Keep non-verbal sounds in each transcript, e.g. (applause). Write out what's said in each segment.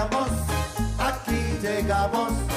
llegamos, aquí llegamos.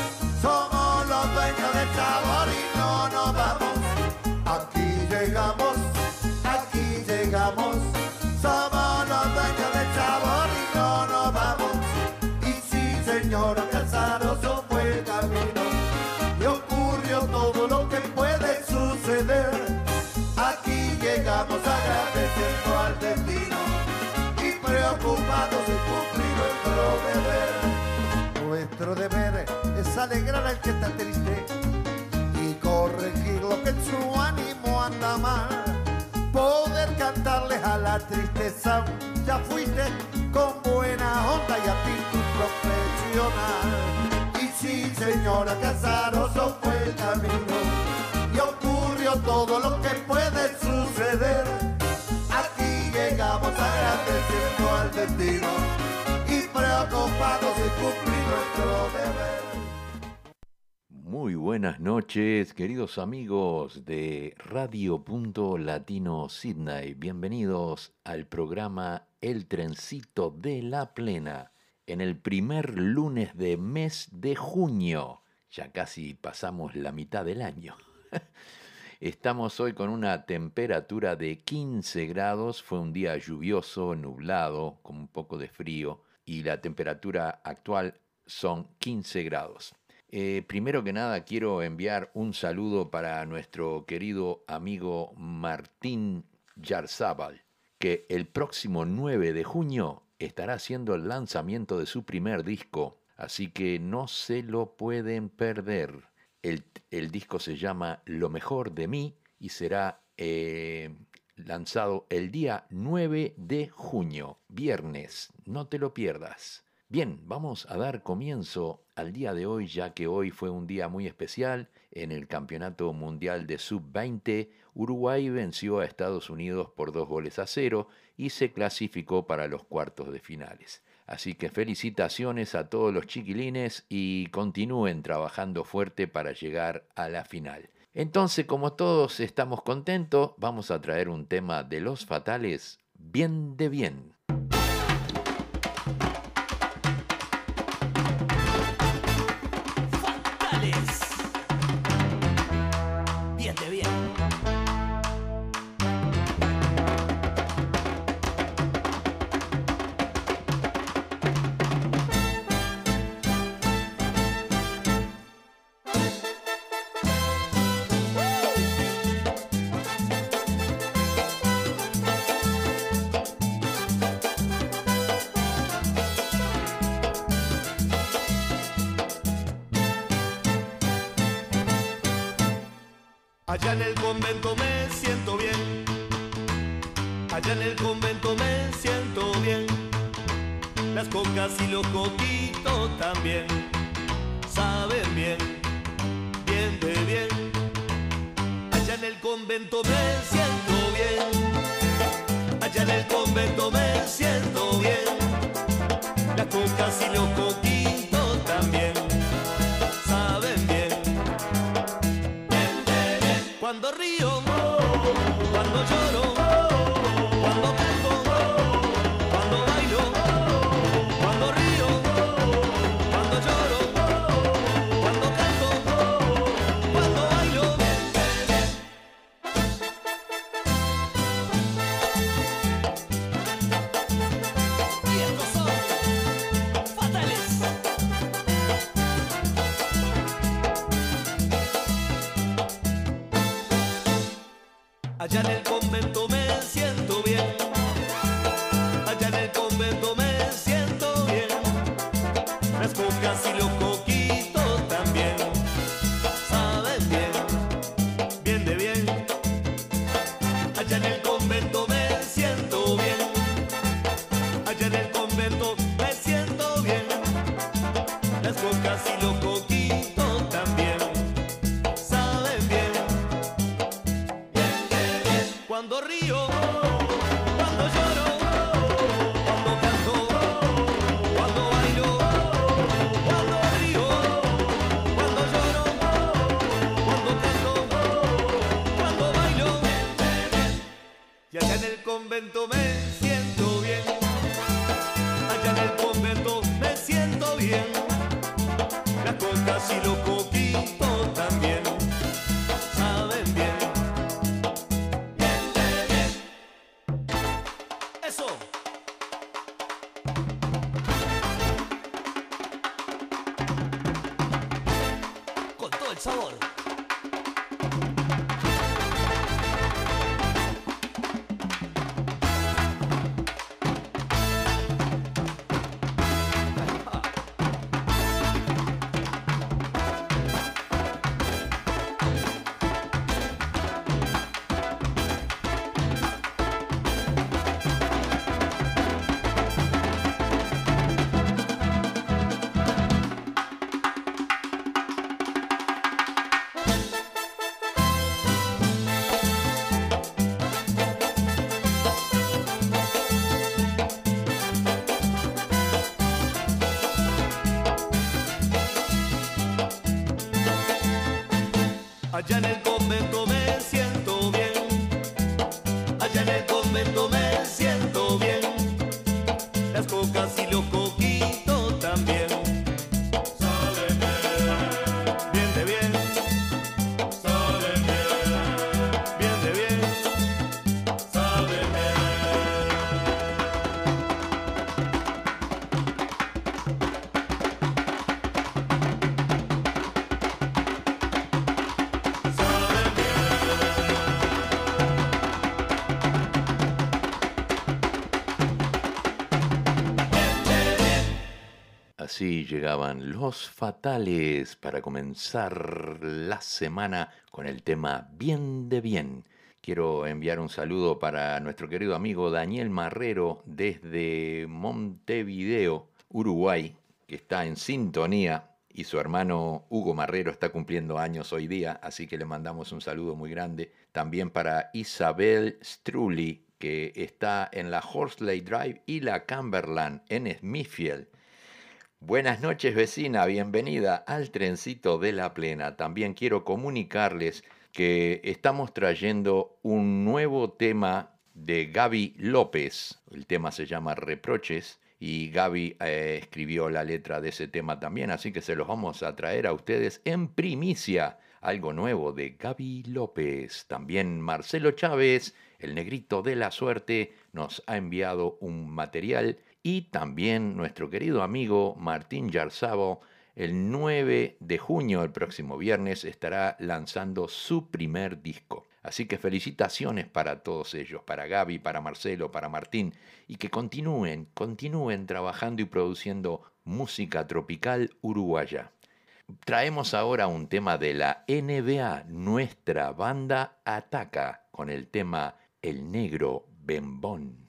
Nuestro deber es alegrar al que está triste y corregir lo que en su ánimo anda mal. Poder cantarles a la tristeza, ya fuiste con buena onda y actitud profesional. Y sí, señora Casaroso fue el camino y ocurrió todo lo que puede suceder. Aquí llegamos agradeciendo al destino y cumplir nuestro deber. Muy buenas noches, queridos amigos de Radio Punto Latino Sydney. Bienvenidos al programa El Trencito de la Plena en el primer lunes de mes de junio. Ya casi pasamos la mitad del año. (laughs) Estamos hoy con una temperatura de 15 grados. Fue un día lluvioso, nublado, con un poco de frío. Y la temperatura actual son 15 grados. Eh, primero que nada quiero enviar un saludo para nuestro querido amigo Martín Yarzábal, que el próximo 9 de junio estará haciendo el lanzamiento de su primer disco, así que no se lo pueden perder. El, el disco se llama Lo mejor de mí y será eh, lanzado el día 9 de junio, viernes, no te lo pierdas. Bien, vamos a dar comienzo al día de hoy, ya que hoy fue un día muy especial. En el Campeonato Mundial de Sub-20, Uruguay venció a Estados Unidos por dos goles a cero y se clasificó para los cuartos de finales. Así que felicitaciones a todos los chiquilines y continúen trabajando fuerte para llegar a la final. Entonces, como todos estamos contentos, vamos a traer un tema de los fatales bien de bien. Allá en el convento me siento Allá en el convento me siento bien. Allá en el convento me siento bien. Las cocas y los coquitos llegaban los fatales para comenzar la semana con el tema Bien de Bien. Quiero enviar un saludo para nuestro querido amigo Daniel Marrero desde Montevideo, Uruguay, que está en sintonía y su hermano Hugo Marrero está cumpliendo años hoy día, así que le mandamos un saludo muy grande. También para Isabel Strulli, que está en la Horsley Drive y la Cumberland en Smithfield. Buenas noches vecina, bienvenida al trencito de la plena. También quiero comunicarles que estamos trayendo un nuevo tema de Gaby López. El tema se llama Reproches y Gaby eh, escribió la letra de ese tema también, así que se los vamos a traer a ustedes en primicia. Algo nuevo de Gaby López. También Marcelo Chávez, el negrito de la suerte, nos ha enviado un material y también nuestro querido amigo Martín Yarzabo, el 9 de junio, el próximo viernes, estará lanzando su primer disco. Así que felicitaciones para todos ellos, para Gaby, para Marcelo, para Martín, y que continúen, continúen trabajando y produciendo música tropical uruguaya. Traemos ahora un tema de la NBA, nuestra banda ataca con el tema El Negro Bembón.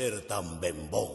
Ser tan bembón.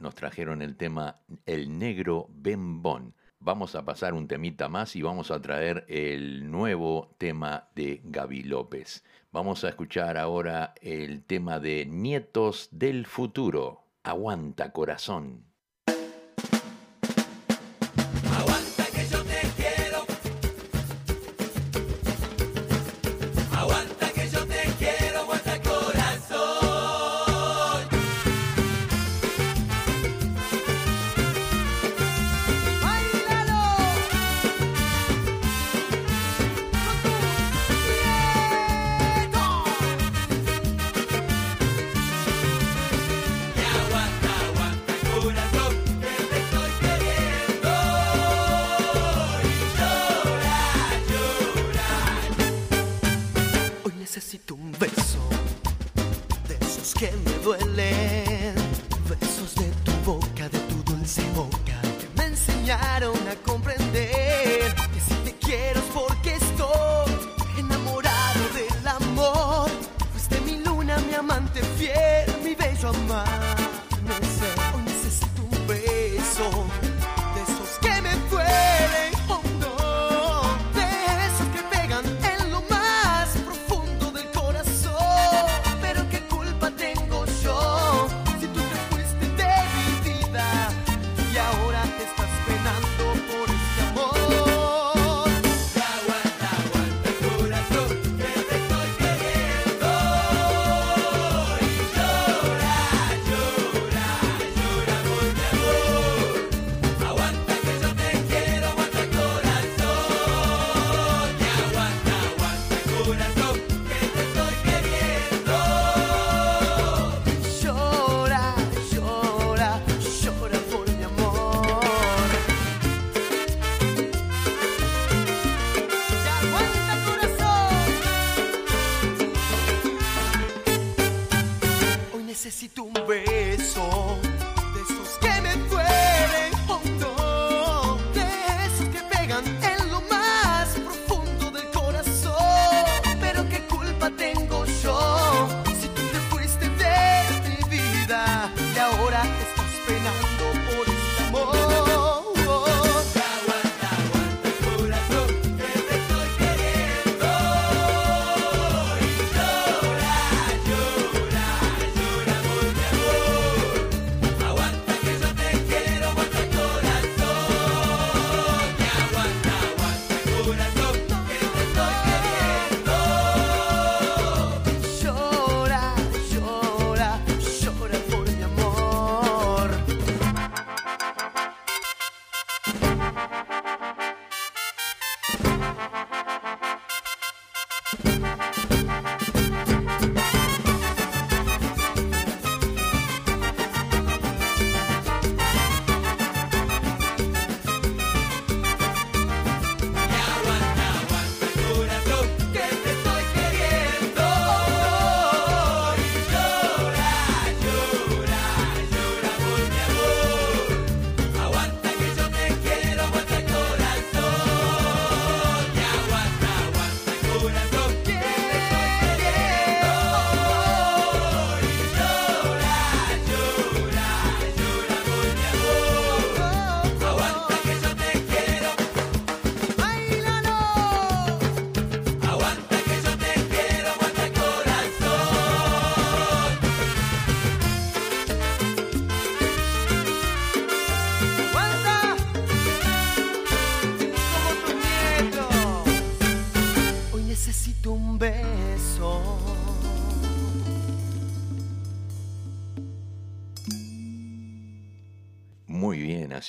Nos trajeron el tema El Negro Bembón. Vamos a pasar un temita más y vamos a traer el nuevo tema de Gaby López. Vamos a escuchar ahora el tema de Nietos del Futuro. Aguanta corazón.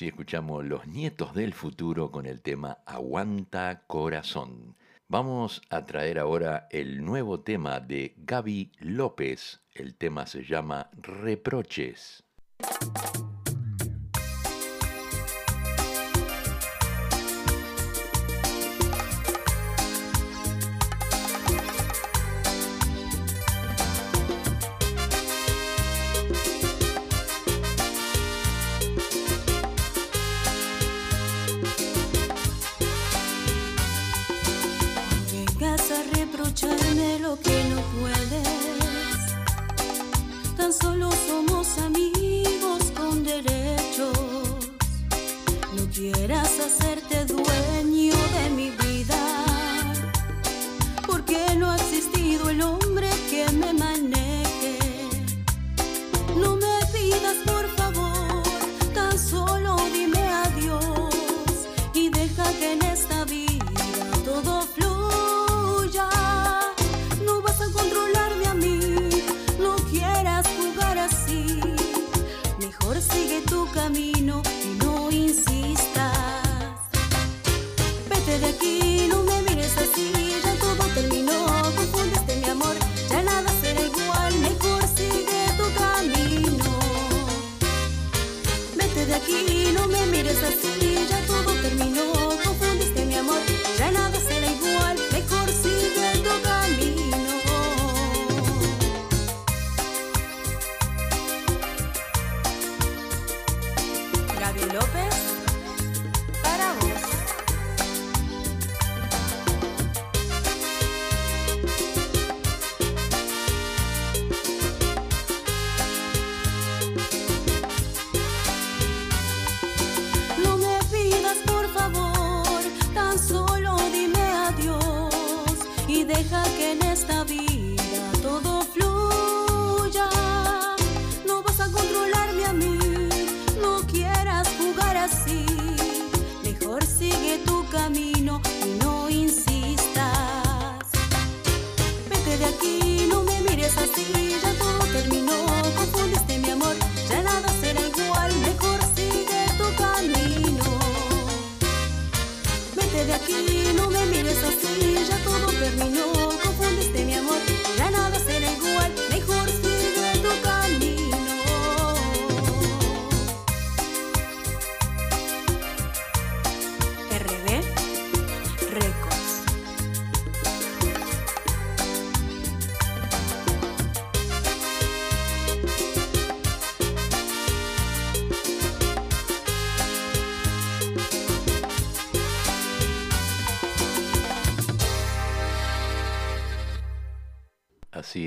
Así escuchamos Los Nietos del Futuro con el tema Aguanta Corazón. Vamos a traer ahora el nuevo tema de Gaby López. El tema se llama Reproches.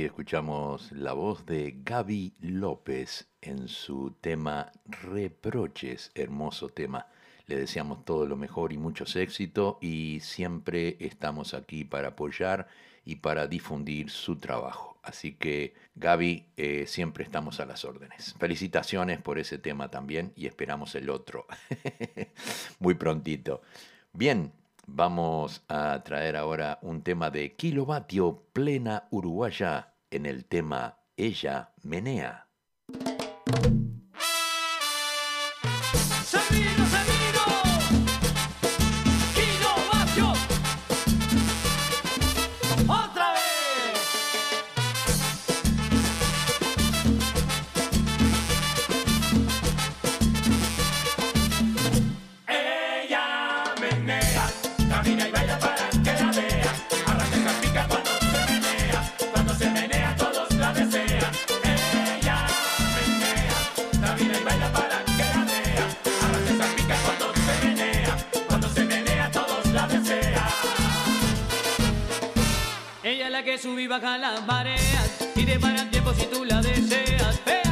y escuchamos la voz de Gaby López en su tema Reproches, hermoso tema. Le deseamos todo lo mejor y muchos éxitos y siempre estamos aquí para apoyar y para difundir su trabajo. Así que Gaby, eh, siempre estamos a las órdenes. Felicitaciones por ese tema también y esperamos el otro (laughs) muy prontito. Bien, vamos a traer ahora un tema de Kilovatio Plena Uruguaya en el tema Ella menea. que subir baja las mareas y de te paran tiempo si tú la deseas.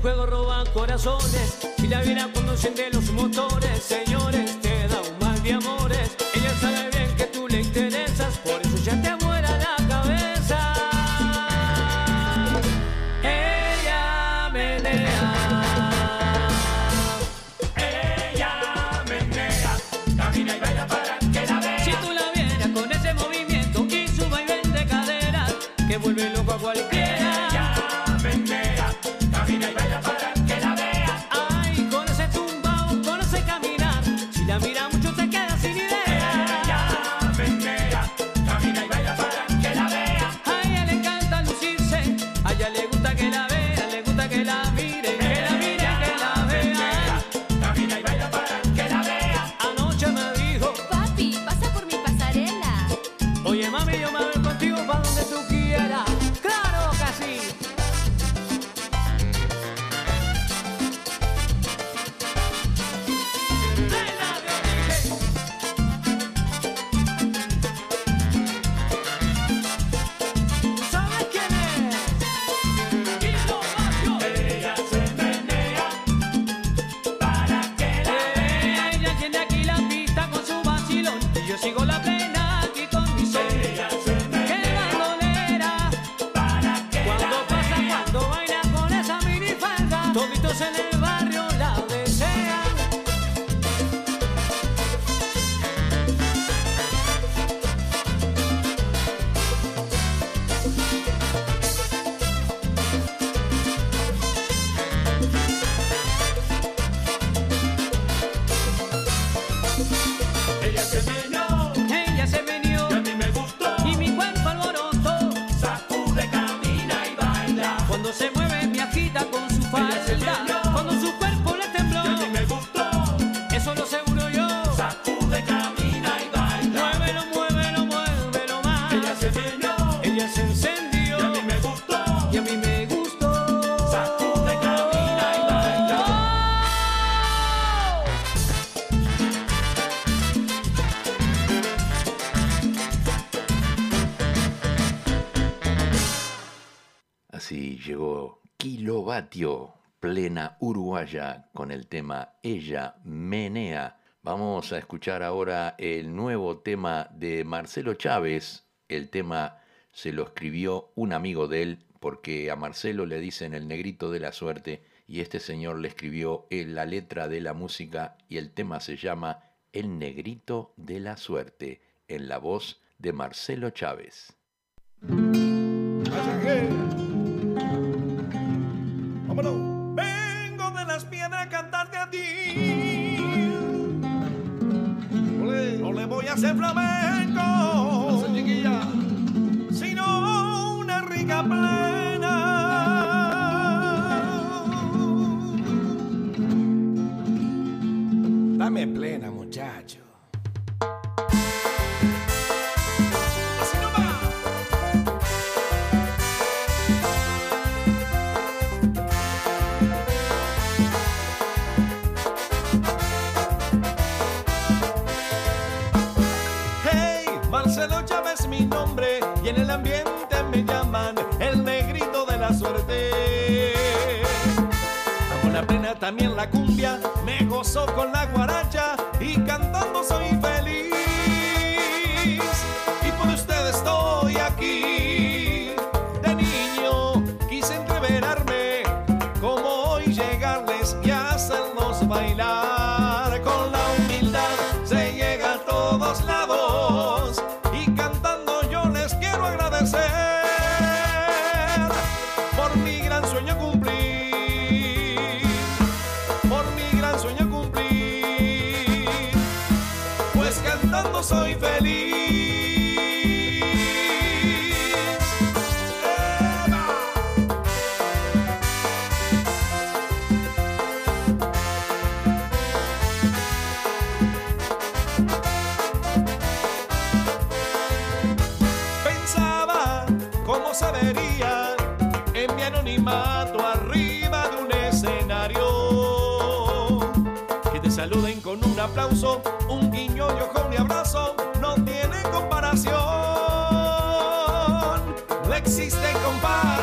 juego roba corazones y la vida conducen de los motores, señores. Cuando se mueve. Uruguaya, con el tema Ella Menea. Vamos a escuchar ahora el nuevo tema de Marcelo Chávez. El tema se lo escribió un amigo de él porque a Marcelo le dicen el negrito de la suerte y este señor le escribió en la letra de la música y el tema se llama El negrito de la suerte en la voz de Marcelo Chávez. Hacer flamenco. Sino una rica plena. Dame plena, también la cumbia, me gozo con la guaracha y cantando soy feliz. Y por ustedes estoy aquí. De niño quise entreverarme, como hoy llegarles y hacerlos bailar. Con la aplauso, un guiño y ojo, un abrazo, no tiene comparación. No existe comparación.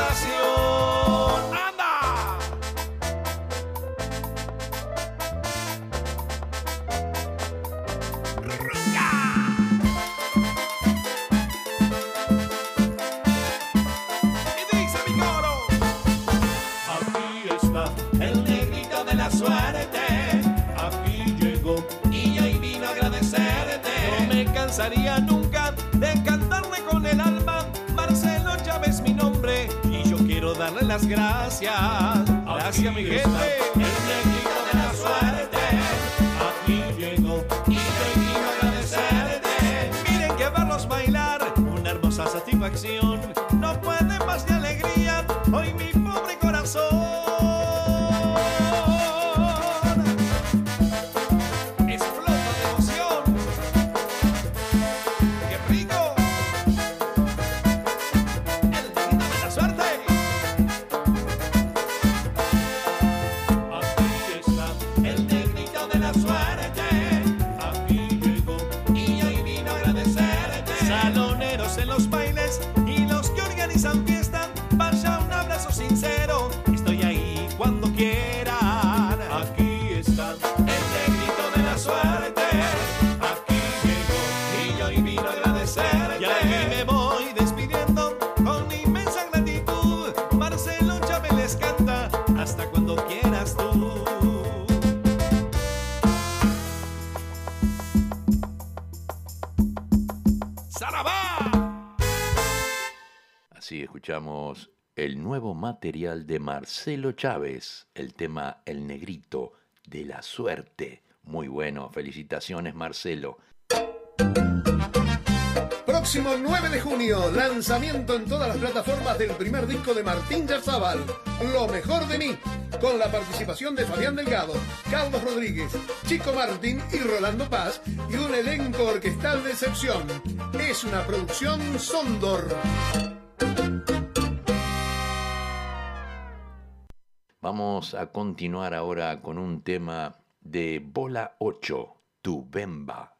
El nuevo material de Marcelo Chávez, el tema El Negrito de la Suerte. Muy bueno, felicitaciones Marcelo. Próximo 9 de junio, lanzamiento en todas las plataformas del primer disco de Martín Yarzábal, Lo mejor de mí, con la participación de Fabián Delgado, Carlos Rodríguez, Chico Martín y Rolando Paz y un elenco orquestal de excepción. Es una producción Sondor. Vamos a continuar ahora con un tema de Bola 8, Tu Bemba.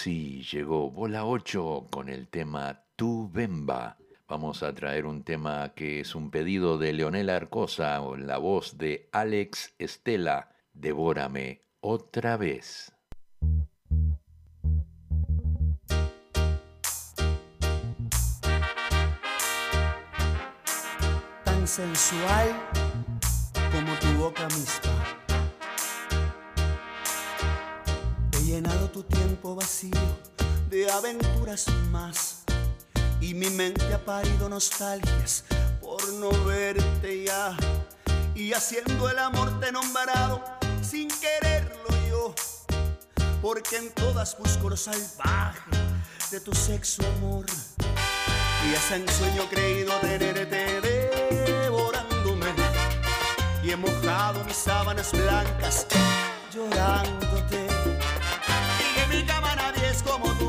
Así llegó Bola 8 con el tema Tu Bemba. Vamos a traer un tema que es un pedido de Leonel Arcosa en la voz de Alex Estela. Devórame otra vez. Tan sensual como tu boca misma llenado tu tiempo vacío de aventuras más. Y mi mente ha parido nostalgias por no verte ya. Y haciendo el amor te he nombrado sin quererlo yo. Porque en todas busco lo salvaje de tu sexo amor. Y hasta en sueño creído tenerte devorándome. Y he mojado mis sábanas blancas llorándote. como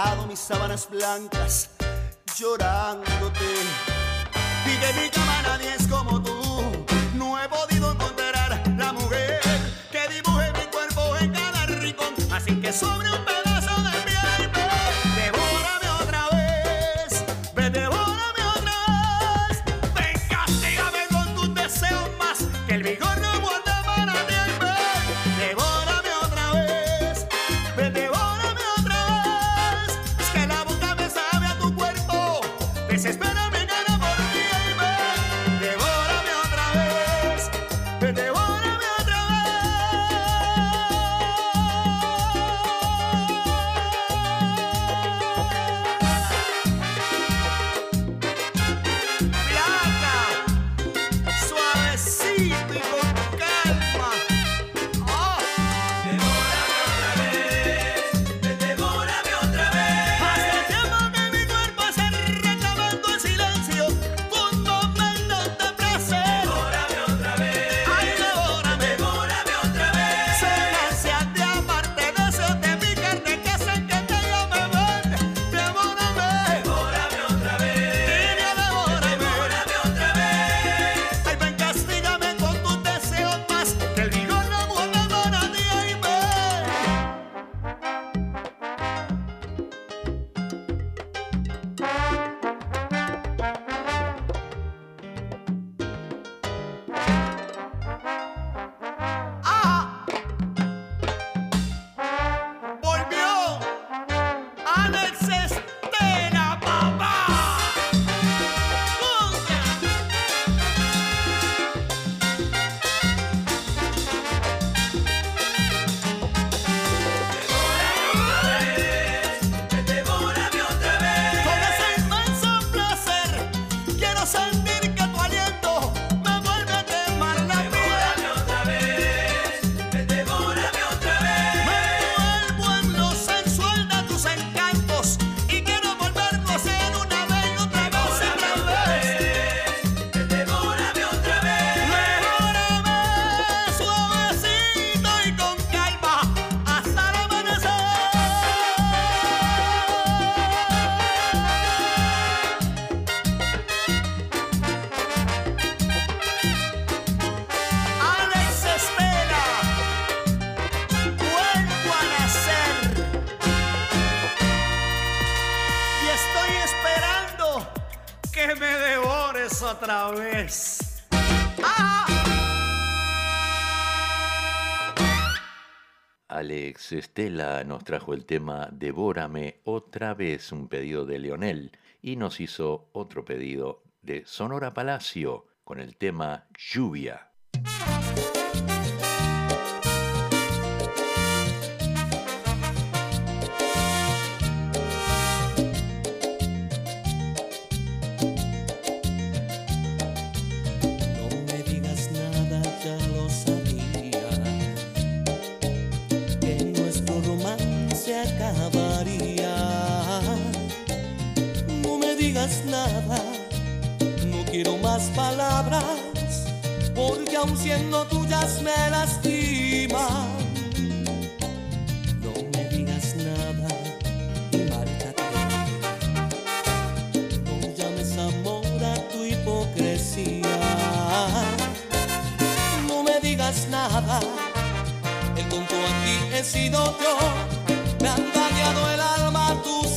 dejado mis sábanas blancas llorándote. Y de mi cama nadie es como tú. Alex Estela nos trajo el tema Devórame otra vez, un pedido de Leonel, y nos hizo otro pedido de Sonora Palacio con el tema Lluvia. Palabras. Porque aun siendo tuyas me lastiman. No me digas nada y márchate. No llames amor a tu hipocresía. No me digas nada, el tonto aquí he sido yo. Me han dañado el alma tus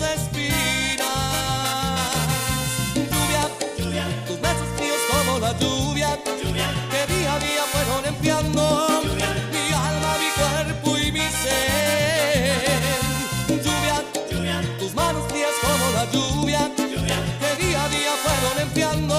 la lluvia, que día a día fueron enfriando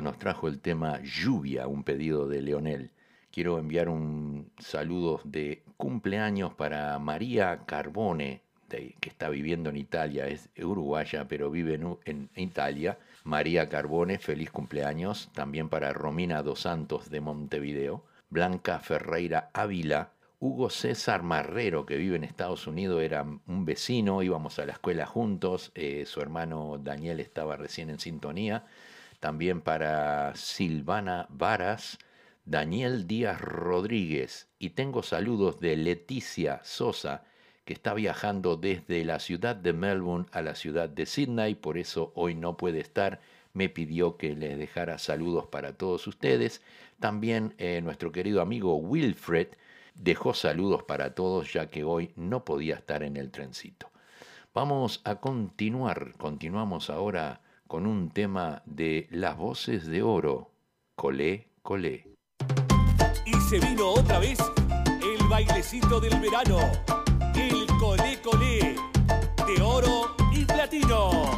Nos trajo el tema Lluvia, un pedido de Leonel. Quiero enviar un saludo de cumpleaños para María Carbone, que está viviendo en Italia, es uruguaya, pero vive en Italia. María Carbone, feliz cumpleaños. También para Romina Dos Santos de Montevideo. Blanca Ferreira Ávila, Hugo César Marrero, que vive en Estados Unidos, era un vecino, íbamos a la escuela juntos, eh, su hermano Daniel estaba recién en sintonía. También para Silvana Varas, Daniel Díaz Rodríguez. Y tengo saludos de Leticia Sosa, que está viajando desde la ciudad de Melbourne a la ciudad de Sydney, por eso hoy no puede estar. Me pidió que les dejara saludos para todos ustedes. También eh, nuestro querido amigo Wilfred dejó saludos para todos ya que hoy no podía estar en el trencito. Vamos a continuar, continuamos ahora con un tema de Las Voces de Oro, Colé, Colé. Y se vino otra vez el bailecito del verano, el Colé, Colé, de oro y platino.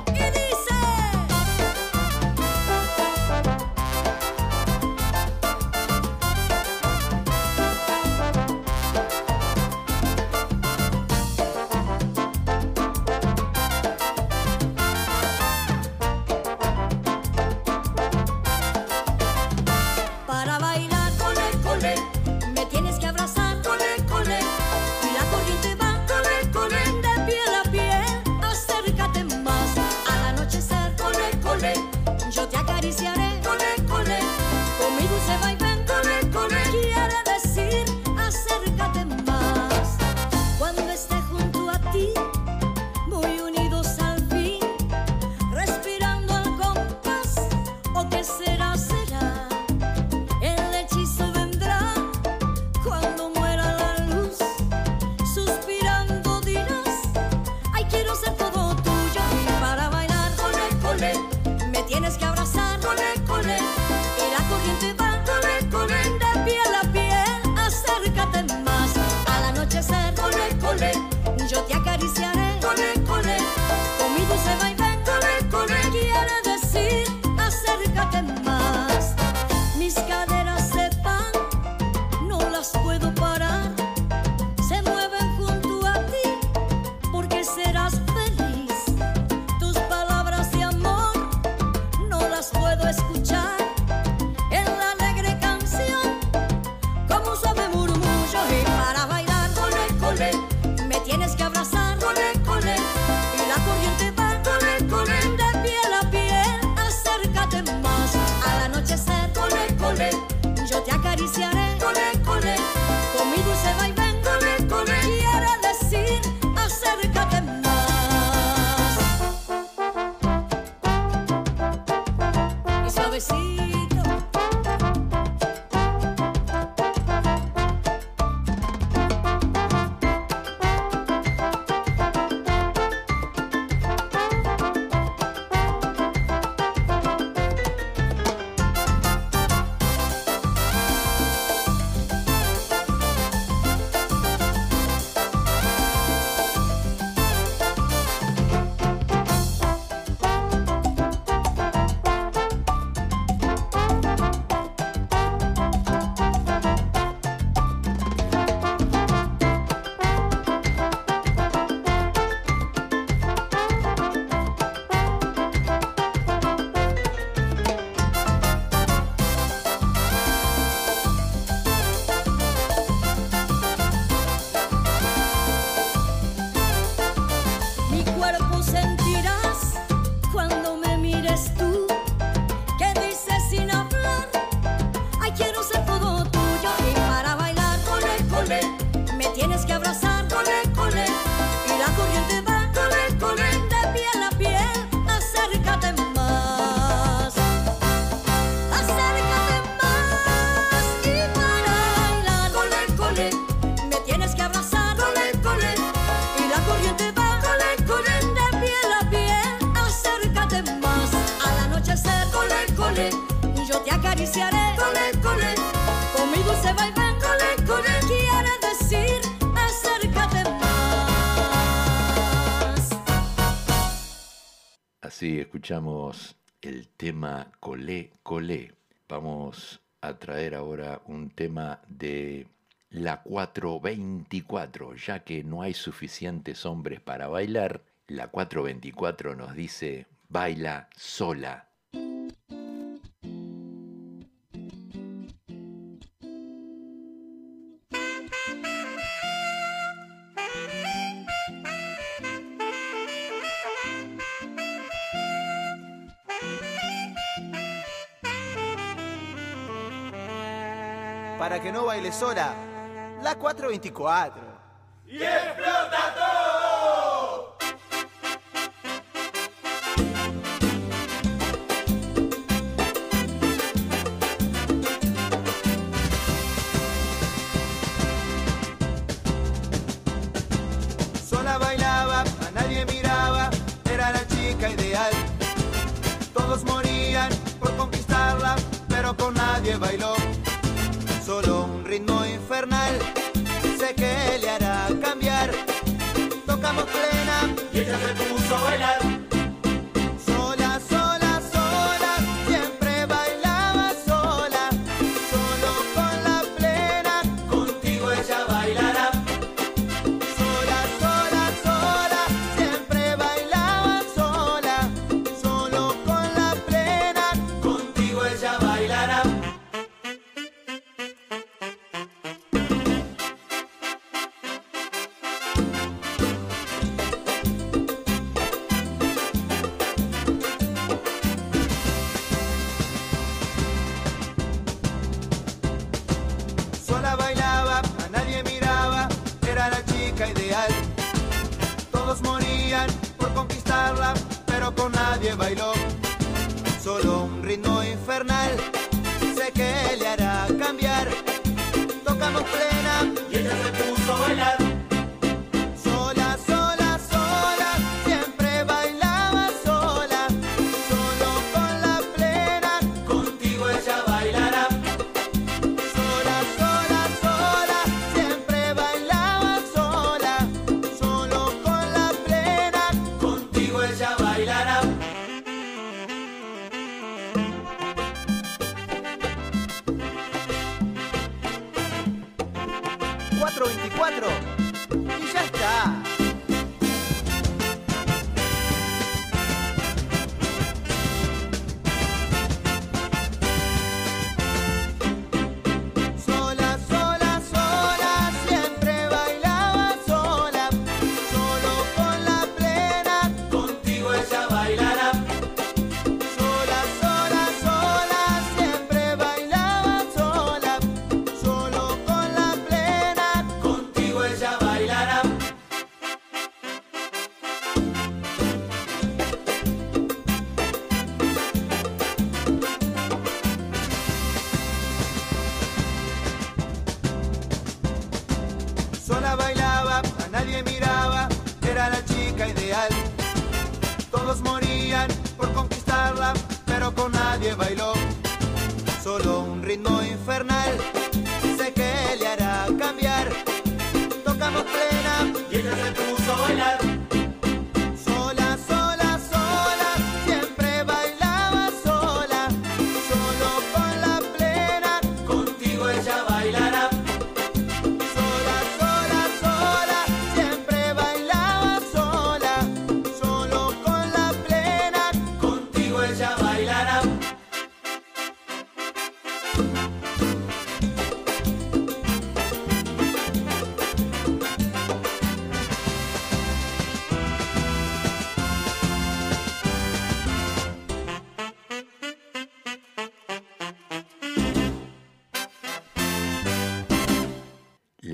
Escuchamos el tema Colé Colé. Vamos a traer ahora un tema de la 424, ya que no hay suficientes hombres para bailar. La 424 nos dice, baila sola. no baile sola, la 424. ¡Y explota todo! Sola bailaba, a nadie miraba, era la chica ideal. Todos morían por conquistarla, pero con nadie bailó.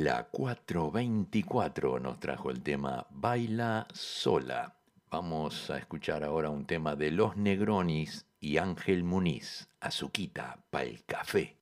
La 424 nos trajo el tema Baila sola. Vamos a escuchar ahora un tema de Los Negronis y Ángel Muniz, Azuquita, pa'l café.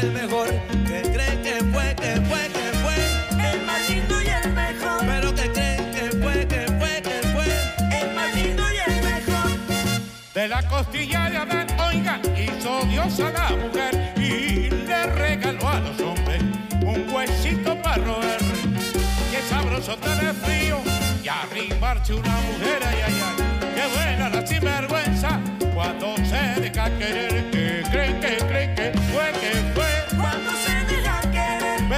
El mejor. Que creen que fue, que fue, que fue. El más lindo y el mejor. Pero que creen que fue, que fue, que fue. El más lindo y el mejor. De la costilla de Adán, oiga, hizo Dios a la mujer y le regaló a los hombres un huesito para roer. Qué sabroso tener frío y arrimarse una mujer, ay, ay, ay. Qué buena la sinvergüenza cuando se deja querer. Que creen, que creen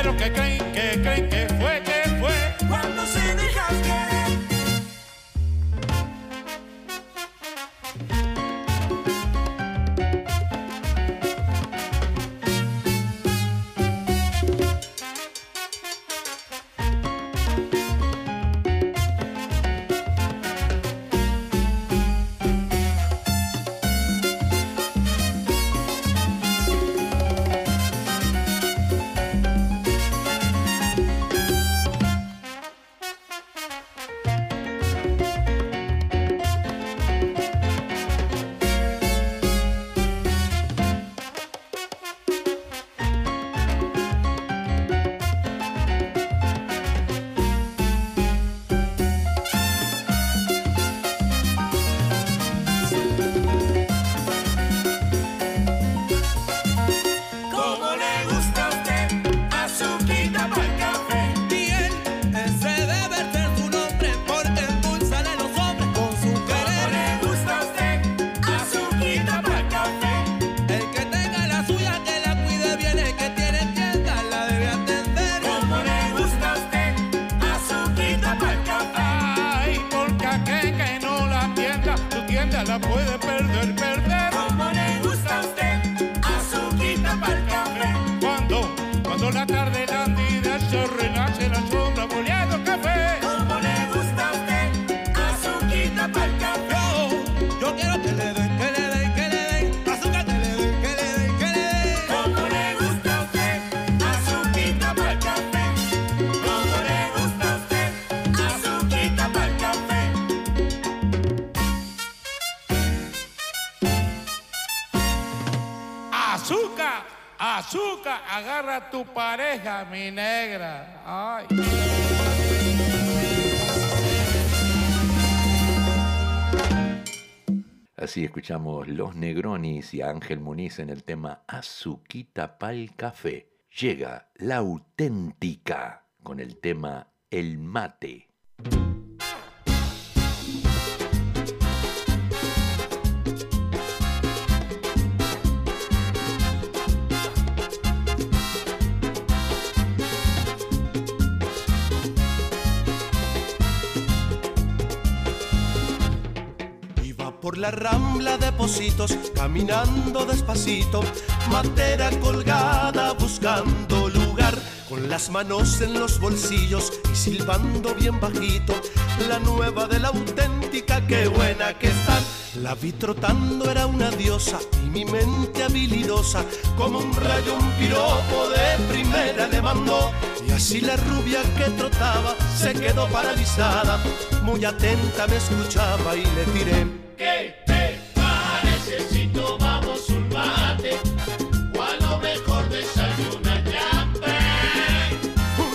Pero que creen, que creen que pareja, mi negra. Así escuchamos Los Negronis y a Ángel Muniz en el tema Azuquita pa'l café. Llega la auténtica con el tema El mate. La rambla de Positos, caminando despacito, matera colgada buscando lugar, con las manos en los bolsillos y silbando bien bajito, la nueva de la auténtica, qué buena que están. La vi trotando, era una diosa y mi mente habilidosa, como un rayo, un piropo de primera le mandó. Y así la rubia que trotaba se quedó paralizada, muy atenta me escuchaba y le tiré. ¿Qué te parece si tomamos un mate? O a lo mejor desayuna champán.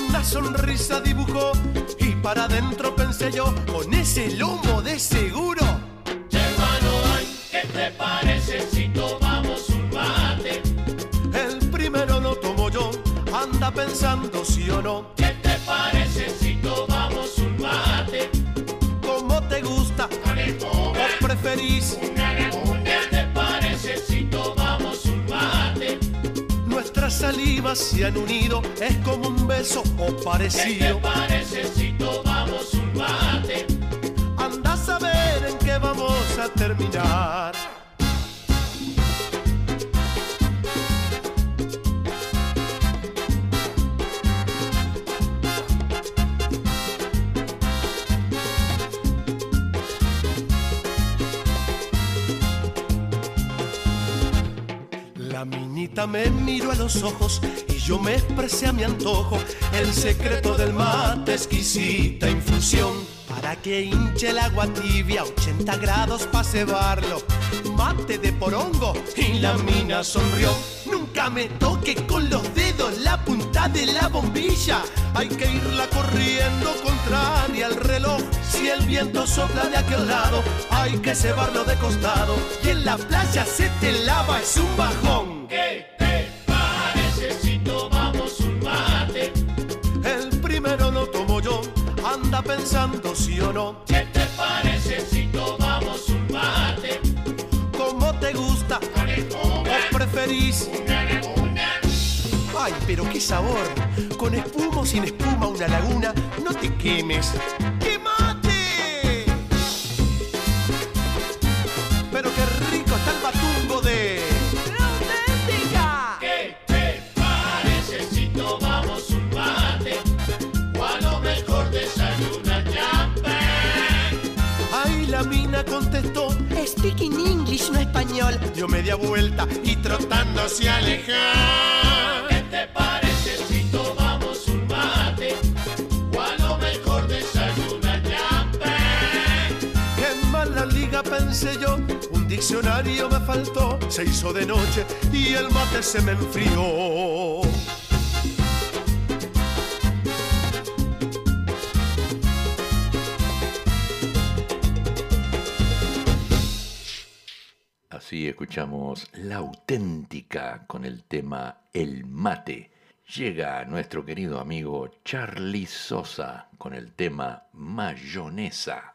Una sonrisa dibujó y para adentro pensé yo, con ese lomo de seguro. Hermano, ¿qué te parece si tomamos un mate? El primero lo tomo yo, anda pensando sí o no. ¿Qué te parece si tomamos un mate? ¿Cómo te gusta? ¿O preferís? ¿Qué te parece si tomamos un mate? Nuestras salivas se han unido, es como un beso o ¿Qué te parecido. parece si tomamos un mate? Anda a saber en qué vamos a terminar. La minita me miró a los ojos y yo me expresé a mi antojo el secreto del mate, exquisita infusión. Para que hinche el agua tibia, 80 grados para cebarlo. Mate de porongo y la mina sonrió. Nunca nunca me toque con los dedos la punta de la bombilla. Hay que irla corriendo contraria al reloj. Si el viento sopla de aquel lado, hay que cebarlo de costado. Y en la playa se te lava, es un bajón. Pensando sí o no. ¿Qué te parece si tomamos un mate? ¿Cómo te gusta? ¿O preferís? Ay, pero qué sabor. Con espuma o sin espuma, una laguna, no te quemes. ¡Quemate! Pero qué rico está el batungo español. Dio media vuelta y trotando se aleja. ¿Qué te parece si tomamos un mate? O a lo mejor desayuna champán. Qué mala liga pensé yo, un diccionario me faltó, se hizo de noche y el mate se me enfrió. Así escuchamos La auténtica con el tema El mate. Llega nuestro querido amigo Charlie Sosa con el tema Mayonesa.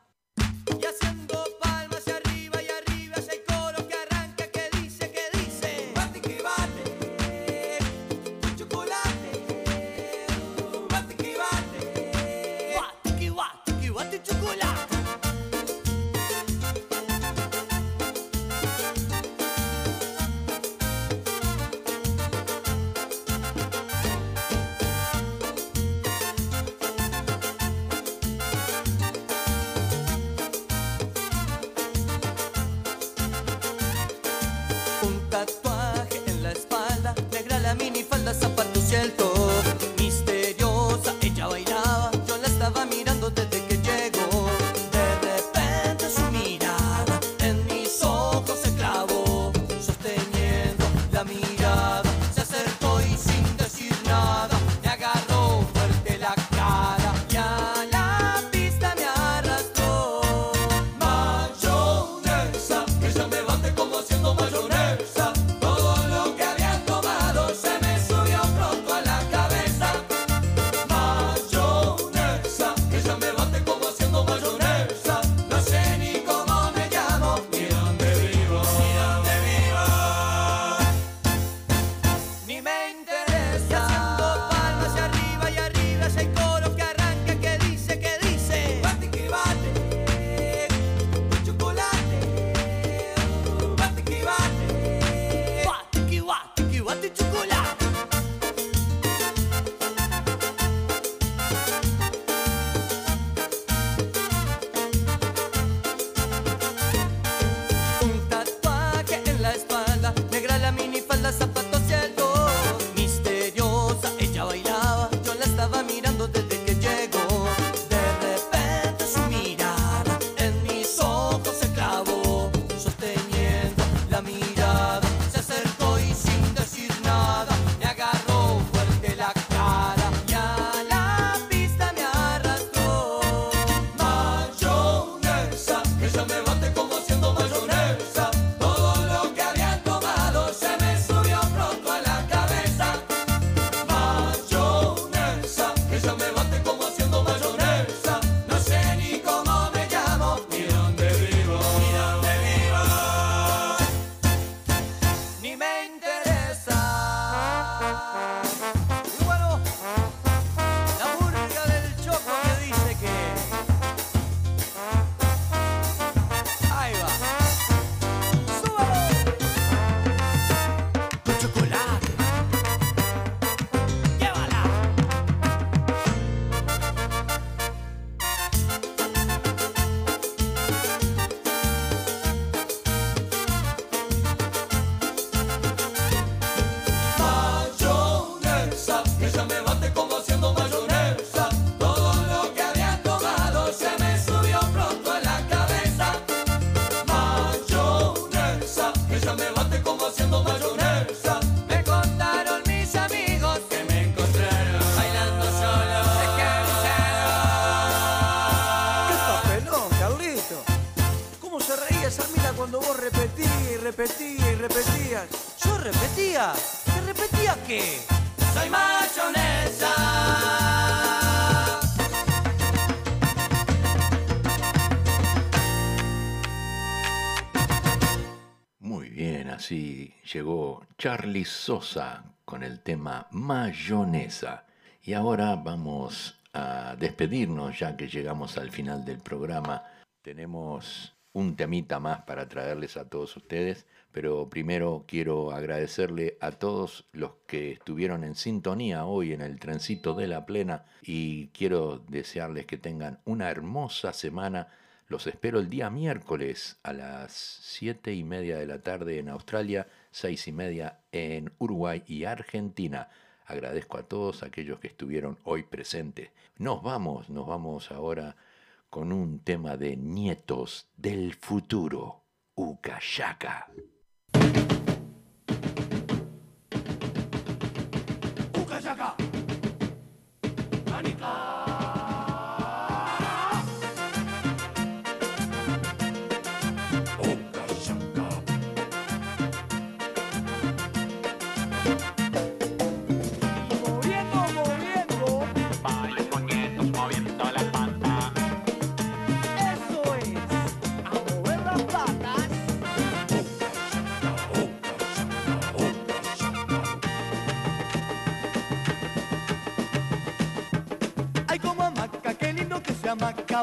Charlie Sosa con el tema Mayonesa. Y ahora vamos a despedirnos ya que llegamos al final del programa. Tenemos un temita más para traerles a todos ustedes, pero primero quiero agradecerle a todos los que estuvieron en sintonía hoy en el trencito de la plena y quiero desearles que tengan una hermosa semana. Los espero el día miércoles a las siete y media de la tarde en Australia, seis y media en Uruguay y Argentina. Agradezco a todos aquellos que estuvieron hoy presentes. Nos vamos, nos vamos ahora con un tema de Nietos del Futuro. Ucayaka. Manica.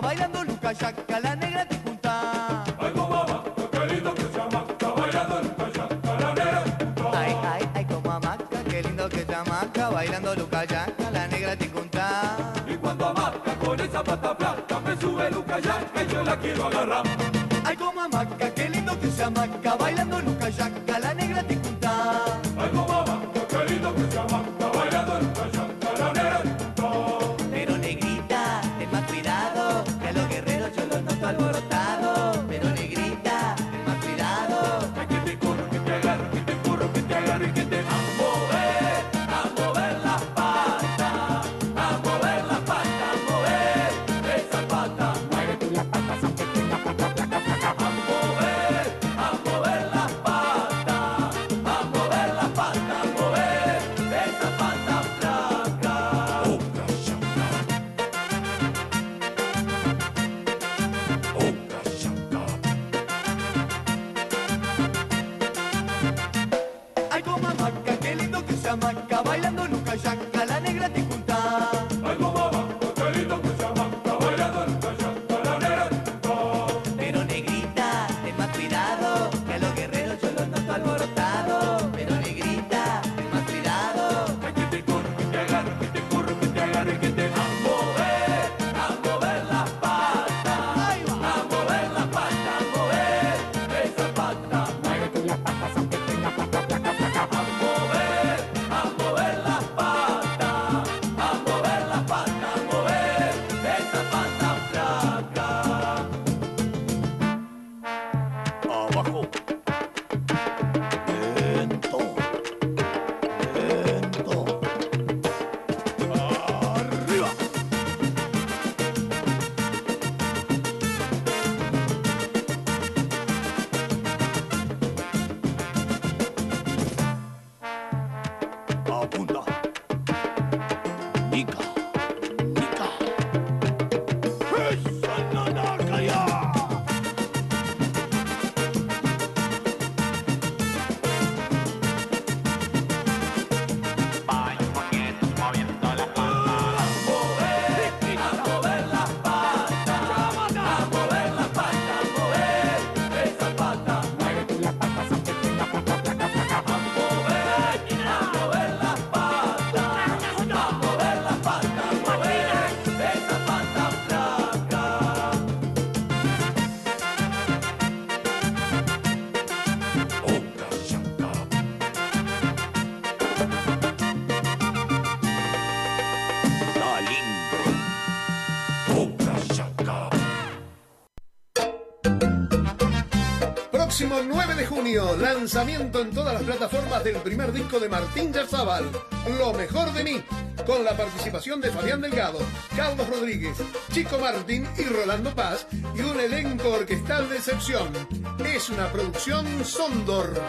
Bailando Luca la negra te junta. Ay, como hamaca, qué lindo que se hamaca, bailando Luca la negra te junta. Ay, ay, ay, como hamaca, qué lindo que se hamaca, bailando Luca Yaca, la negra te junta. Y cuando hamaca con esa pata flaca, me sube Luca Yaca y yo la quiero agarrar. Ay, como hamaca, qué lindo que se hamaca, bailando Próximo 9 de junio, lanzamiento en todas las plataformas del primer disco de Martín Yarzábal, Lo mejor de mí, con la participación de Fabián Delgado, Carlos Rodríguez, Chico Martín y Rolando Paz y un elenco orquestal de excepción. Es una producción Sondor.